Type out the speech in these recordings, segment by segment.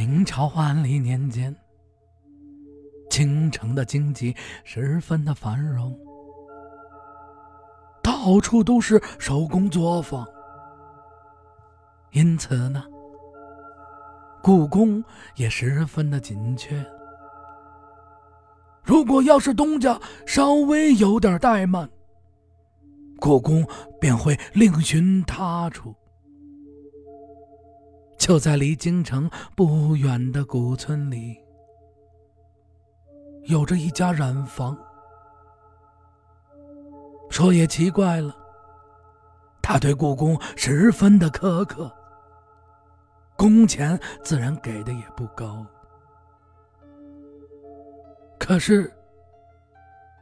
明朝万历年间，京城的经济十分的繁荣，到处都是手工作坊，因此呢，故宫也十分的紧缺。如果要是东家稍微有点怠慢，故宫便会另寻他处。就在离京城不远的古村里，有着一家染坊。说也奇怪了，他对故宫十分的苛刻，工钱自然给的也不高。可是，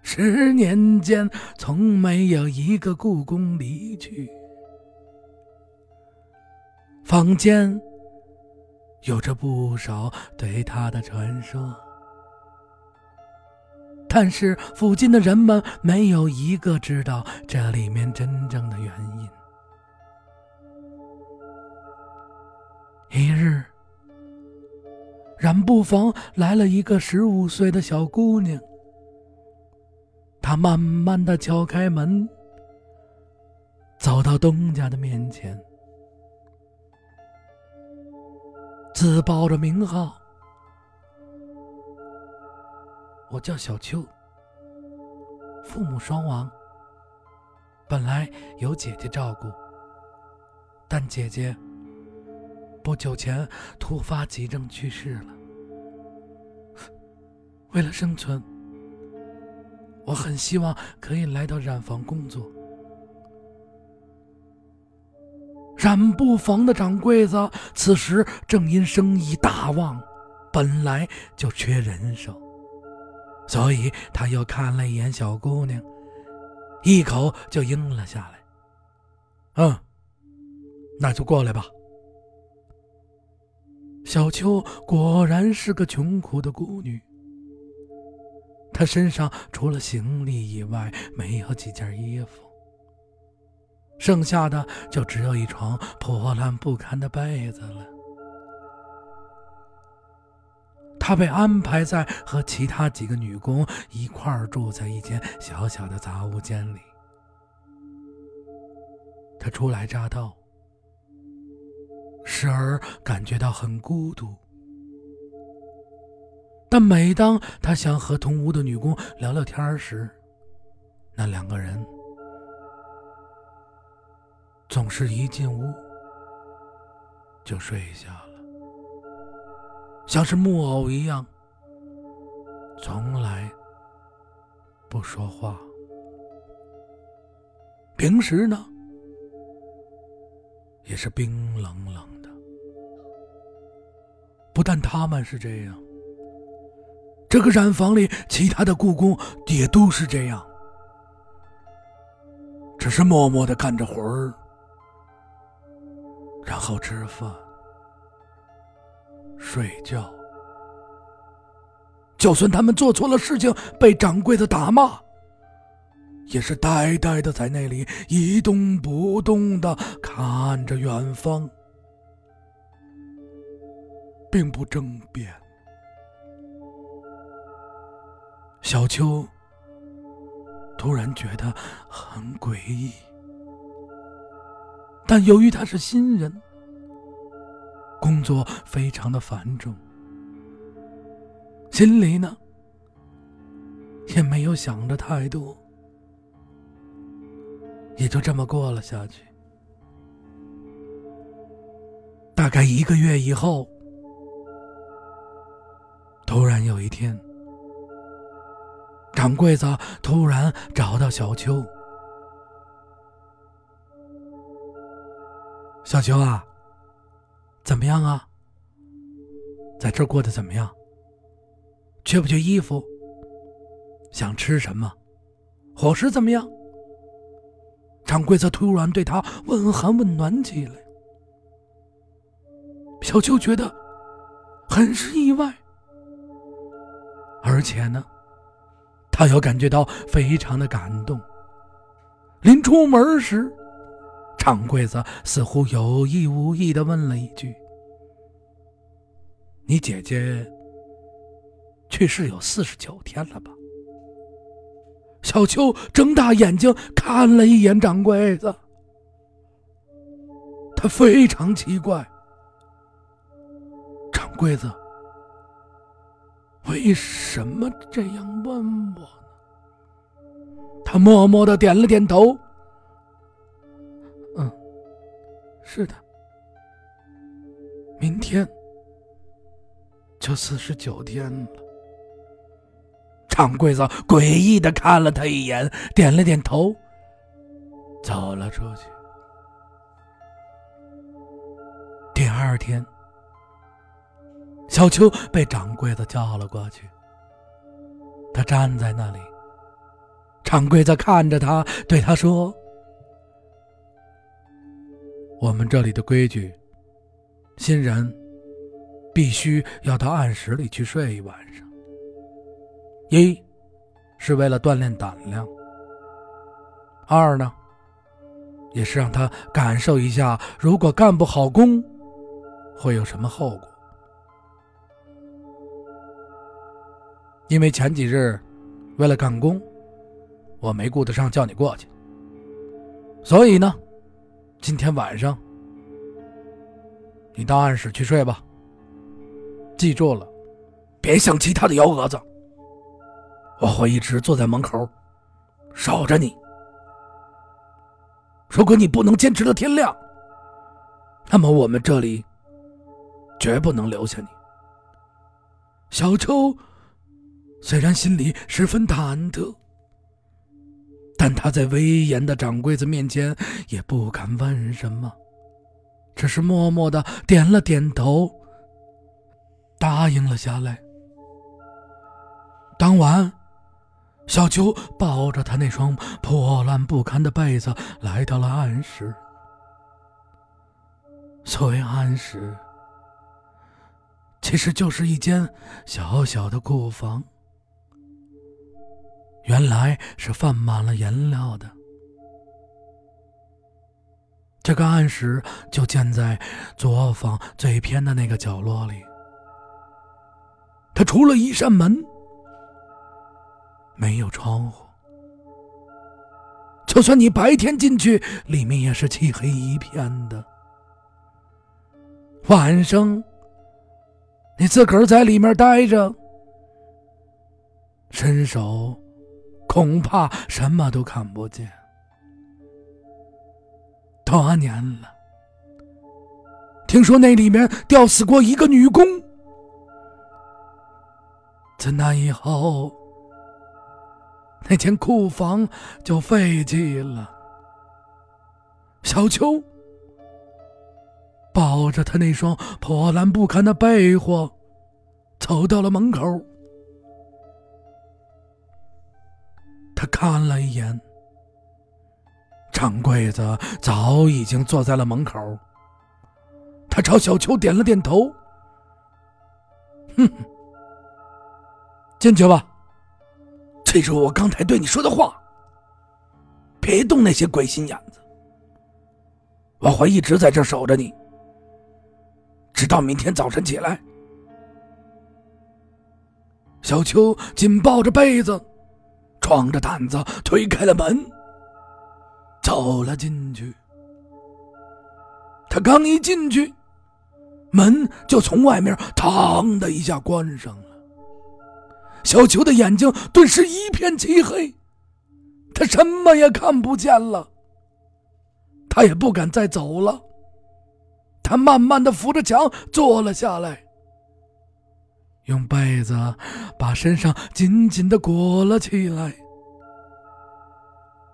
十年间从没有一个故宫离去。坊间有着不少对他的传说，但是附近的人们没有一个知道这里面真正的原因。一日，染布坊来了一个十五岁的小姑娘，她慢慢的敲开门，走到东家的面前。自报着名号，我叫小秋，父母双亡，本来有姐姐照顾，但姐姐不久前突发急症去世了。为了生存，我很希望可以来到染坊工作。染布房的掌柜子此时正因生意大旺，本来就缺人手，所以他又看了一眼小姑娘，一口就应了下来。嗯，那就过来吧。小秋果然是个穷苦的孤女，她身上除了行李以外，没有几件衣服。剩下的就只有一床破烂不堪的被子了。他被安排在和其他几个女工一块住在一间小小的杂物间里。他初来乍到，时而感觉到很孤独，但每当他想和同屋的女工聊聊天时，那两个人。总是一进屋就睡下了，像是木偶一样，从来不说话。平时呢，也是冰冷冷的。不但他们是这样，这个染坊里其他的故宫也都是这样，只是默默的干着活儿。然后吃饭、睡觉。就算他们做错了事情，被掌柜的打骂，也是呆呆的在那里一动不动的看着远方，并不争辩。小秋突然觉得很诡异。但由于他是新人，工作非常的繁重，心里呢也没有想着太多，也就这么过了下去。大概一个月以后，突然有一天，掌柜子突然找到小秋。小秋啊，怎么样啊？在这过得怎么样？缺不缺衣服？想吃什么？伙食怎么样？掌柜子突然对他问寒问暖起来。小秋觉得很是意外，而且呢，他又感觉到非常的感动。临出门时。掌柜子似乎有意无意的问了一句：“你姐姐去世有四十九天了吧？”小秋睁大眼睛看了一眼掌柜子，他非常奇怪，掌柜子为什么这样问我呢？他默默的点了点头，是的，明天就四十九天了。掌柜子诡异的看了他一眼，点了点头，走了出去。第二天，小秋被掌柜子叫了过去。他站在那里，掌柜子看着他，对他说：“我们这里的规矩，新人必须要到暗室里去睡一晚上。”一，是为了锻炼胆量；二呢，也是让他感受一下，如果干不好工，会有什么后果。因为前几日，为了干工，我没顾得上叫你过去，所以呢，今天晚上你到暗室去睡吧。记住了，别像其他的幺蛾子。我会一直坐在门口，守着你。如果你不能坚持到天亮，那么我们这里绝不能留下你。小秋虽然心里十分忐忑，但他在威严的掌柜子面前也不敢问什么，只是默默的点了点头，答应了下来。当晚。小秋抱着他那双破烂不堪的被子来到了暗室。所谓暗室，其实就是一间小小的库房，原来是放满了颜料的。这个暗室就建在作坊最偏的那个角落里，它除了一扇门。没有窗户，就算你白天进去，里面也是漆黑一片的。晚上，你自个儿在里面待着，伸手恐怕什么都看不见。多年了，听说那里面吊死过一个女工，自那以后。那间库房就废弃了。小秋抱着他那双破烂不堪的被窝，走到了门口。看了一眼，掌柜子早已经坐在了门口。他朝小秋点了点头：“哼，进去吧。”记住我刚才对你说的话，别动那些鬼心眼子。我会一直在这守着你，直到明天早晨起来。小秋紧抱着被子，壮着胆子推开了门，走了进去。他刚一进去，门就从外面“嘡”的一下关上了。小球的眼睛顿时一片漆黑，他什么也看不见了。他也不敢再走了。他慢慢的扶着墙坐了下来，用被子把身上紧紧的裹了起来。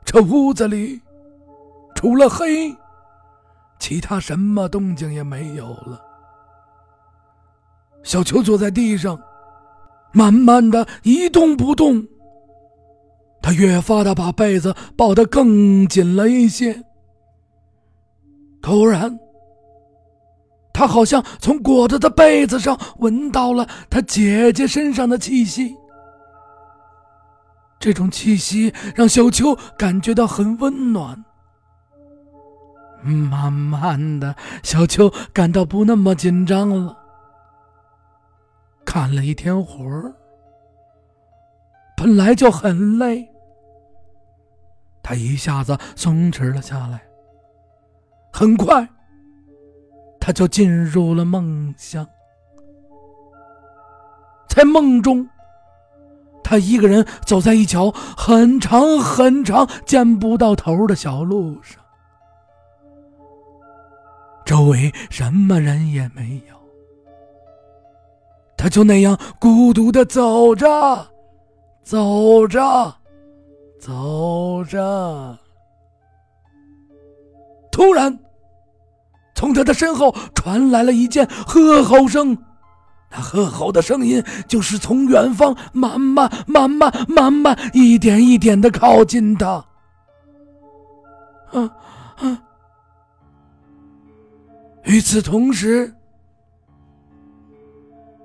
这屋子里除了黑，其他什么动静也没有了。小秋坐在地上。慢慢的一动不动，他越发的把被子抱得更紧了一些。突然，他好像从裹着的被子上闻到了他姐姐身上的气息，这种气息让小秋感觉到很温暖。慢慢的，小秋感到不那么紧张了。干了一天活儿，本来就很累，他一下子松弛了下来。很快，他就进入了梦乡。在梦中，他一个人走在一条很长很长、见不到头的小路上，周围什么人也没有。他就那样孤独的走着，走着，走着。突然，从他的身后传来了一阵喝吼声，那喝吼的声音就是从远方慢慢、慢慢、慢慢、一点一点的靠近他。啊啊！与此同时。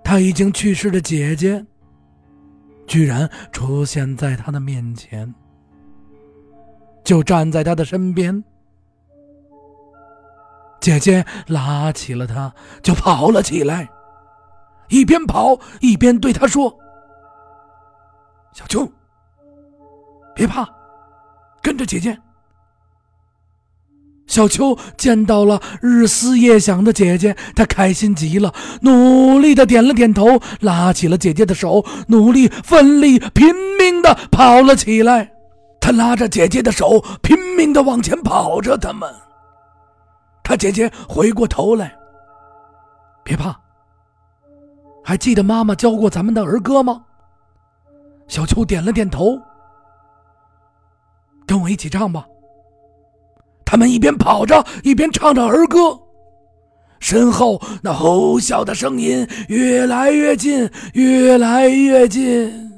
他已经去世的姐姐，居然出现在他的面前，就站在他的身边。姐姐拉起了他，就跑了起来，一边跑一边对他说：“小秋，别怕，跟着姐姐。”小秋见到了日思夜想的姐姐，他开心极了，努力的点了点头，拉起了姐姐的手，努力、奋力、拼命的跑了起来。他拉着姐姐的手，拼命的往前跑着。他们，他姐姐回过头来，别怕，还记得妈妈教过咱们的儿歌吗？小秋点了点头，跟我一起唱吧。他们一边跑着，一边唱着儿歌，身后那吼啸的声音越来越近，越来越近。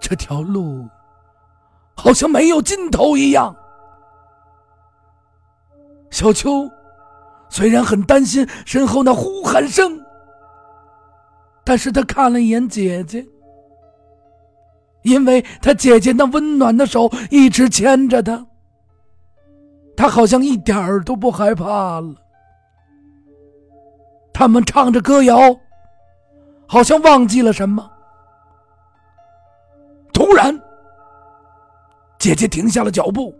这条路好像没有尽头一样。小秋虽然很担心身后那呼喊声，但是他看了一眼姐姐。因为他姐姐那温暖的手一直牵着他，他好像一点儿都不害怕了。他们唱着歌谣，好像忘记了什么。突然，姐姐停下了脚步，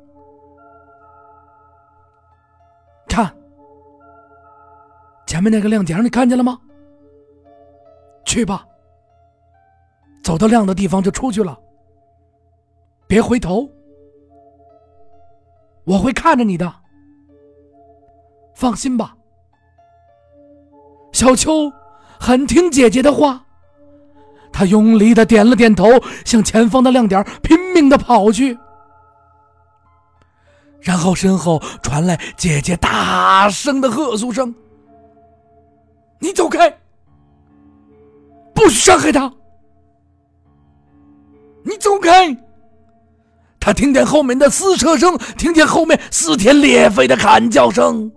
前面那个亮点，你看见了吗？去吧。走到亮的地方就出去了，别回头，我会看着你的，放心吧。小秋很听姐姐的话，他用力的点了点头，向前方的亮点拼命的跑去，然后身后传来姐姐大声的喝诉声：“你走开，不许伤害他。”你走开！他听见后面的撕扯声，听见后面撕天裂肺的喊叫声。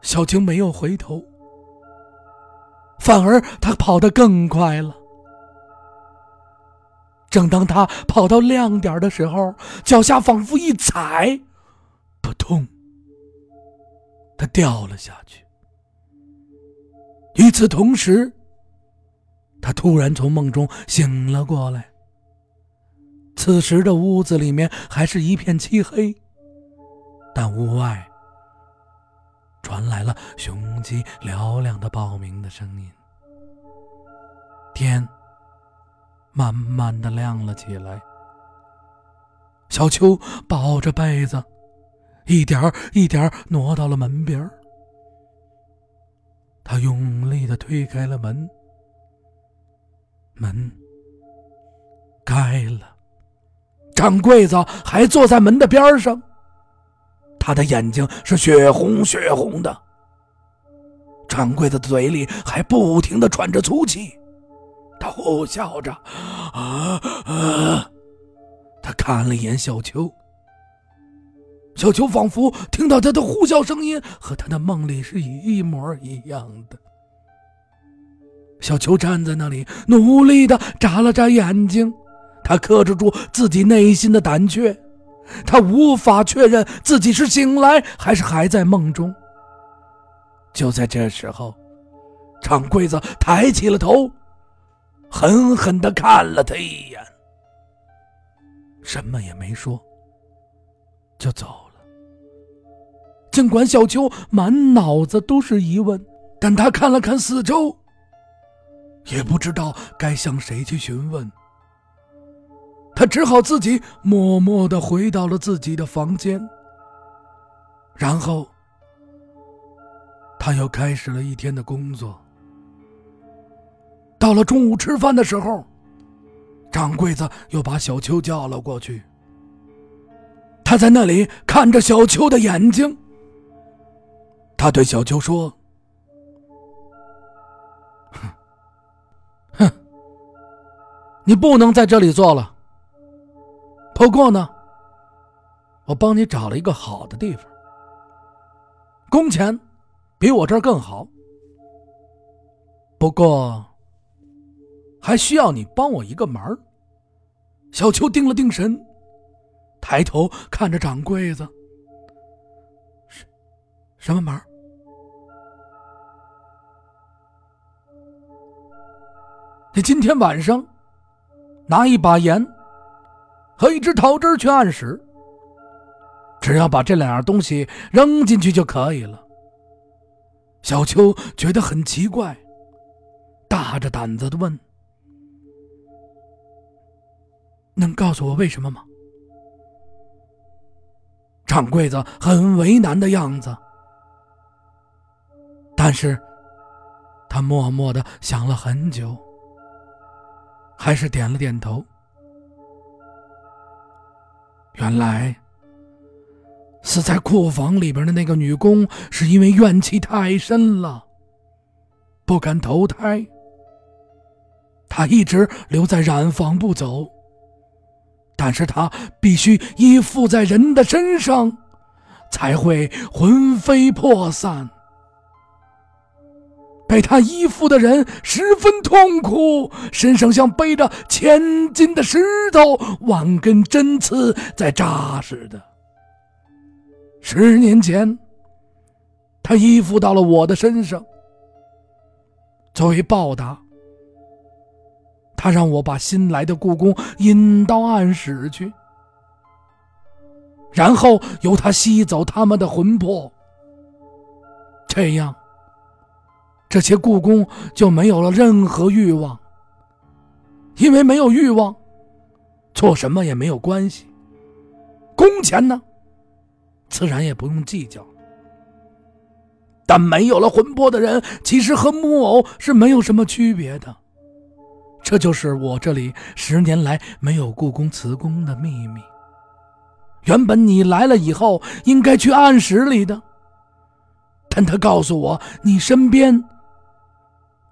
小青没有回头，反而他跑得更快了。正当他跑到亮点的时候，脚下仿佛一踩，扑通，他掉了下去。与此同时。他突然从梦中醒了过来。此时的屋子里面还是一片漆黑，但屋外传来了雄鸡嘹亮的报鸣的声音。天慢慢的亮了起来。小秋抱着被子，一点一点挪到了门边儿他用力的推开了门。门开了，掌柜子还坐在门的边上，他的眼睛是血红血红的。掌柜的嘴里还不停的喘着粗气，他呼啸着，啊啊！他看了一眼小秋，小秋仿佛听到他的呼啸声音和他的梦里是一模一样的。小秋站在那里，努力的眨了眨眼睛，他克制住自己内心的胆怯，他无法确认自己是醒来还是还在梦中。就在这时候，掌柜的抬起了头，狠狠的看了他一眼，什么也没说，就走。尽管小秋满脑子都是疑问，但他看了看四周，也不知道该向谁去询问。他只好自己默默的回到了自己的房间，然后他又开始了一天的工作。到了中午吃饭的时候，掌柜子又把小秋叫了过去。他在那里看着小秋的眼睛，他对小秋说：“哼，哼，你不能在这里做了。”不过呢，我帮你找了一个好的地方，工钱比我这儿更好。不过还需要你帮我一个忙。小秋定了定神，抬头看着掌柜的：“什什么忙？你今天晚上拿一把盐。”和一只桃汁去暗室，只要把这两样东西扔进去就可以了。小秋觉得很奇怪，大着胆子的问：“能告诉我为什么吗？”掌柜的很为难的样子，但是他默默的想了很久，还是点了点头。原来，死在库房里边的那个女工，是因为怨气太深了，不敢投胎。她一直留在染坊不走，但是她必须依附在人的身上，才会魂飞魄散。被他依附的人十分痛苦，身上像背着千斤的石头、万根针刺在扎似的。十年前，他依附到了我的身上，作为报答，他让我把新来的故宫引到暗室去，然后由他吸走他们的魂魄，这样。这些故宫就没有了任何欲望，因为没有欲望，做什么也没有关系。工钱呢，自然也不用计较。但没有了魂魄的人，其实和木偶是没有什么区别的。这就是我这里十年来没有故宫辞工的秘密。原本你来了以后应该去暗室里的，但他告诉我你身边。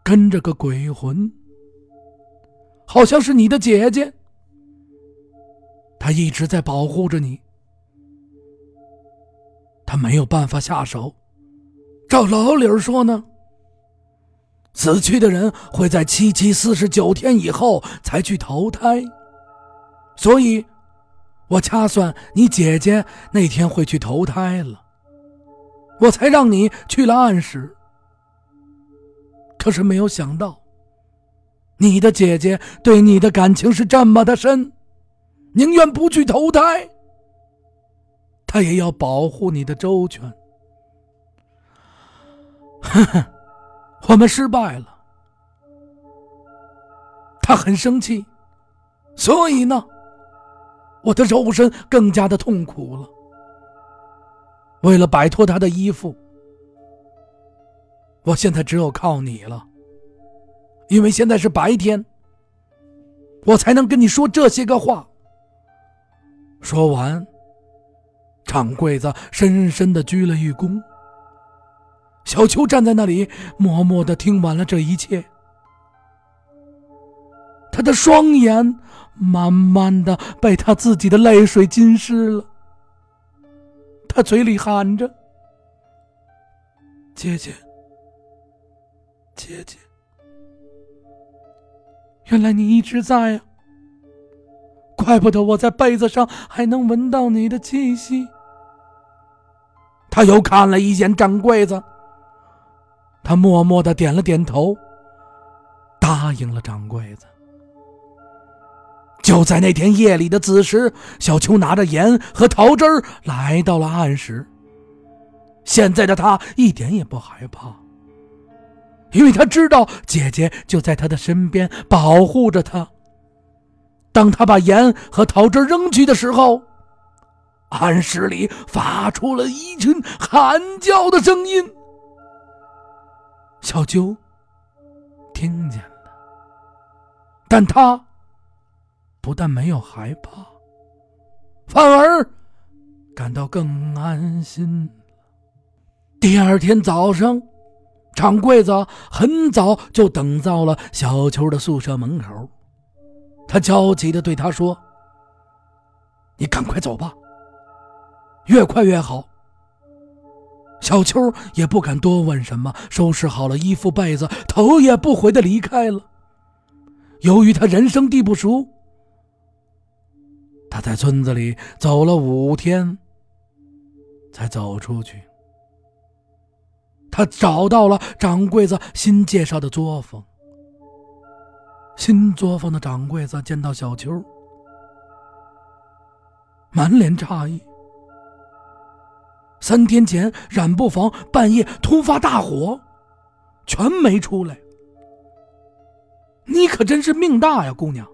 跟着个鬼魂，好像是你的姐姐。她一直在保护着你。她没有办法下手。照老理儿说呢，死去的人会在七七四十九天以后才去投胎，所以，我掐算你姐姐那天会去投胎了，我才让你去了暗室。可是没有想到，你的姐姐对你的感情是这么的深，宁愿不去投胎，她也要保护你的周全。呵呵，我们失败了，他很生气，所以呢，我的肉身更加的痛苦了。为了摆脱他的依附。我现在只有靠你了，因为现在是白天，我才能跟你说这些个话。说完，掌柜子深深的鞠了一躬。小秋站在那里，默默的听完了这一切，他的双眼慢慢的被他自己的泪水浸湿了，他嘴里喊着：“姐姐。”姐姐，原来你一直在呀！怪不得我在被子上还能闻到你的气息。他又看了一眼掌柜子，他默默的点了点头，答应了掌柜子。就在那天夜里的子时，小秋拿着盐和桃汁来到了暗室。现在的他一点也不害怕，因为他知道姐姐就在他的身边保护着他。当他把盐和桃汁扔去的时候，暗室里发出了一群喊叫的声音。小鸠听见了，但他不但没有害怕，反而感到更安心。第二天早上，掌柜子很早就等到了小秋的宿舍门口。他焦急的对他说：“你赶快走吧，越快越好。”小秋也不敢多问什么，收拾好了衣服被子，头也不回的离开了。由于他人生地不熟，他在村子里走了五天，才走出去。他找到了掌柜子新介绍的作坊。新作坊的掌柜子见到小秋，满脸诧异。三天前染布房半夜突发大火，全没出来。你可真是命大呀，姑娘！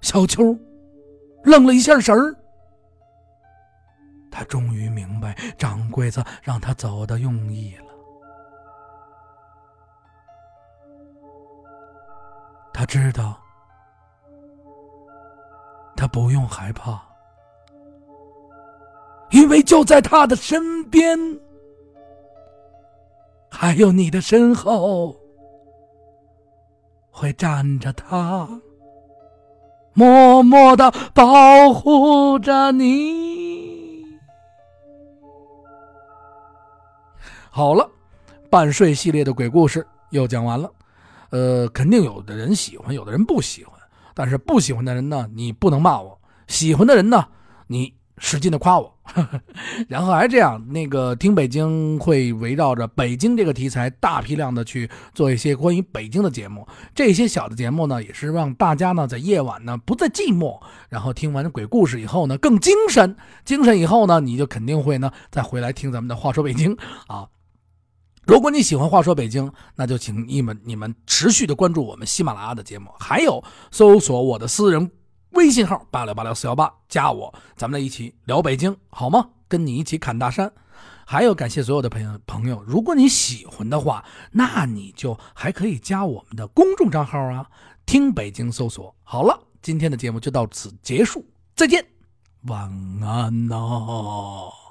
小秋愣了一下神儿，他终于明白掌柜子让他走的用意了。他知道，他不用害怕。因为就在他的身边，还有你的身后，会站着他，默默的保护着你。好了，半睡系列的鬼故事又讲完了。呃，肯定有的人喜欢，有的人不喜欢。但是不喜欢的人呢，你不能骂我；喜欢的人呢，你。使劲的夸我，然后还这样，那个听北京会围绕着北京这个题材，大批量的去做一些关于北京的节目。这些小的节目呢，也是让大家呢在夜晚呢不再寂寞，然后听完鬼故事以后呢更精神，精神以后呢你就肯定会呢再回来听咱们的话说北京啊。如果你喜欢话说北京，那就请你们你们持续的关注我们喜马拉雅的节目，还有搜索我的私人。微信号八六八六四幺八，加我，咱们来一起聊北京，好吗？跟你一起侃大山。还有，感谢所有的朋友朋友，如果你喜欢的话，那你就还可以加我们的公众账号啊，听北京搜索。好了，今天的节目就到此结束，再见，晚安呐。